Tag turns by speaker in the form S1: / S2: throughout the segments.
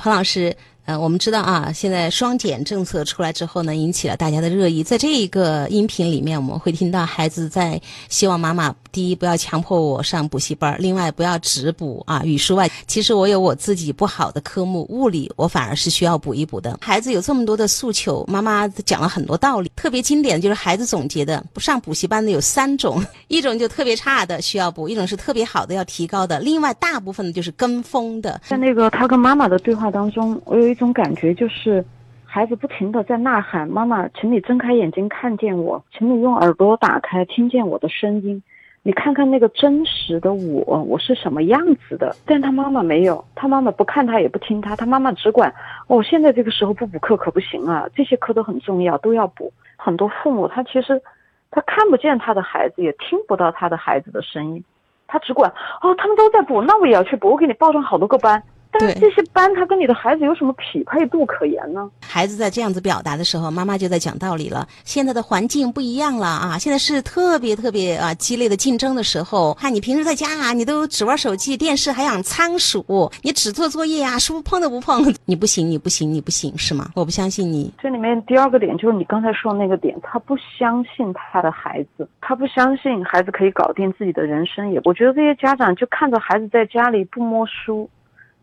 S1: 彭老师。呃，我们知道啊，现在双减政策出来之后呢，引起了大家的热议。在这一个音频里面，我们会听到孩子在希望妈妈第一不要强迫我上补习班，另外不要只补啊语数外。其实我有我自己不好的科目，物理我反而是需要补一补的。孩子有这么多的诉求，妈妈讲了很多道理。特别经典的就是孩子总结的，不上补习班的有三种：一种就特别差的需要补，一种是特别好的要提高的，另外大部分的就是跟风的。
S2: 在那个他跟妈妈的对话当中，我有一这种感觉，就是孩子不停的在呐喊：“妈妈，请你睁开眼睛看见我，请你用耳朵打开听见我的声音，你看看那个真实的我，我是什么样子的。”但他妈妈没有，他妈妈不看他也不听他，他妈妈只管：“哦，现在这个时候不补课可不行啊，这些课都很重要，都要补。”很多父母他其实他看不见他的孩子，也听不到他的孩子的声音，他只管：“哦，他们都在补，那我也要去补，我给你报上好多个班。”但是这些班，他跟你的孩子有什么匹配度可言呢？
S1: 孩子在这样子表达的时候，妈妈就在讲道理了。现在的环境不一样了啊，现在是特别特别啊激烈的竞争的时候。看你平时在家啊，你都只玩手机、电视，还养仓鼠，你只做作业啊，书碰都不碰，你不行，你不行，你不行，是吗？我不相信你。
S2: 这里面第二个点就是你刚才说的那个点，他不相信他的孩子，他不相信孩子可以搞定自己的人生。也，我觉得这些家长就看着孩子在家里不摸书。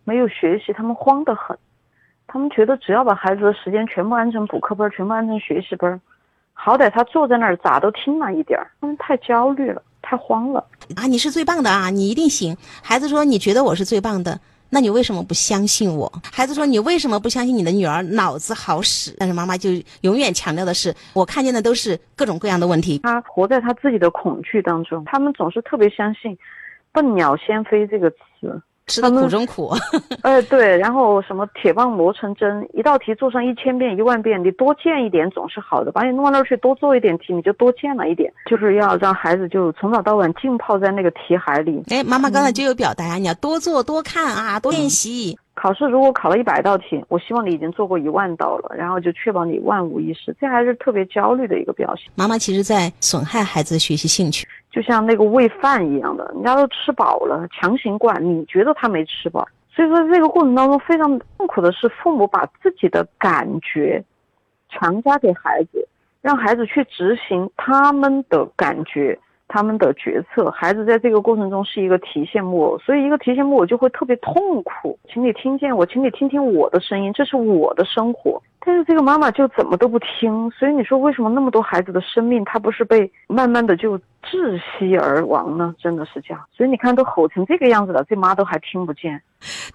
S2: 没有学习，他们慌得很。他们觉得只要把孩子的时间全部安成补课班，全部安成学习班，好歹他坐在那儿咋都听了一点儿。他们太焦虑了，太慌了
S1: 啊！你是最棒的啊，你一定行。孩子说：“你觉得我是最棒的，那你为什么不相信我？”孩子说：“你为什么不相信你的女儿脑子好使？”但是妈妈就永远强调的是：“我看见的都是各种各样的问题。”
S2: 他活在他自己的恐惧当中。他们总是特别相信“笨鸟先飞”这个词。
S1: 吃的苦中苦，
S2: 哎，对，然后什么铁棒磨成针，一道题做上一千遍一万遍，你多见一点总是好的，把你弄到那儿去多做一点题，你就多见了一点，就是要让孩子就从早到晚浸泡在那个题海里。
S1: 哎，妈妈刚才就有表达呀，你要多做多看啊，多练习。
S2: 考试如果考了一百道题，我希望你已经做过一万道了，然后就确保你万无一失，这还是特别焦虑的一个表现。
S1: 妈妈其实在损害孩子的学习兴趣，
S2: 就像那个喂饭一样的，人家都吃饱了，强行灌，你觉得他没吃饱，所以说这个过程当中非常痛苦的是，父母把自己的感觉强加给孩子，让孩子去执行他们的感觉。他们的决策，孩子在这个过程中是一个提线木偶，所以一个提线木偶就会特别痛苦。请你听见我，请你听听我的声音，这是我的生活。但是这个妈妈就怎么都不听，所以你说为什么那么多孩子的生命，他不是被慢慢的就窒息而亡呢？真的是这样。所以你看都吼成这个样子了，这妈都还听不见。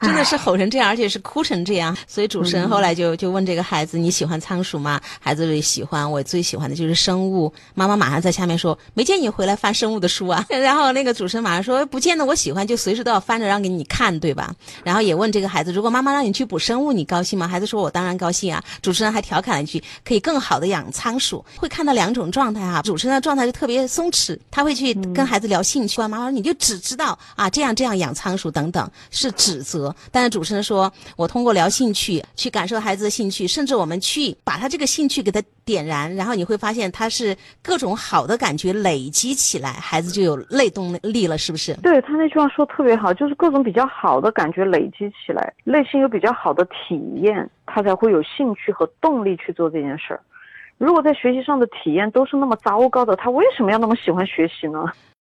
S1: 真的是吼成这样，而且是哭成这样。所以主持人后来就就问这个孩子：“你喜欢仓鼠吗？”孩子说：“喜欢，我最喜欢的就是生物。”妈妈马上在下面说：“没见你回来翻生物的书啊。”然后那个主持人马上说：“不见得我喜欢，就随时都要翻着让给你看，对吧？”然后也问这个孩子：“如果妈妈让你去补生物，你高兴吗？”孩子说：“我当然高兴啊。”主持人还调侃了一句：“可以更好的养仓鼠。”会看到两种状态哈。主持人的状态就特别松弛，他会去跟孩子聊兴趣。妈妈说：“你就只知道啊这样这样养仓鼠等等，是指责。”但是主持人说：“我通过聊兴趣去感受孩子的兴趣，甚至我们去把他这个兴趣给他点燃，然后你会发现他是各种好的感觉累积起来，孩子就有内动力了，是不是？”
S2: 对他那句话说特别好，就是各种比较好的感觉累积起来，内心有比较好的体验，他才会有兴趣和动力去做这件事儿。如果在学习上的体验都是那么糟糕的，他为什么要那么喜欢学习呢？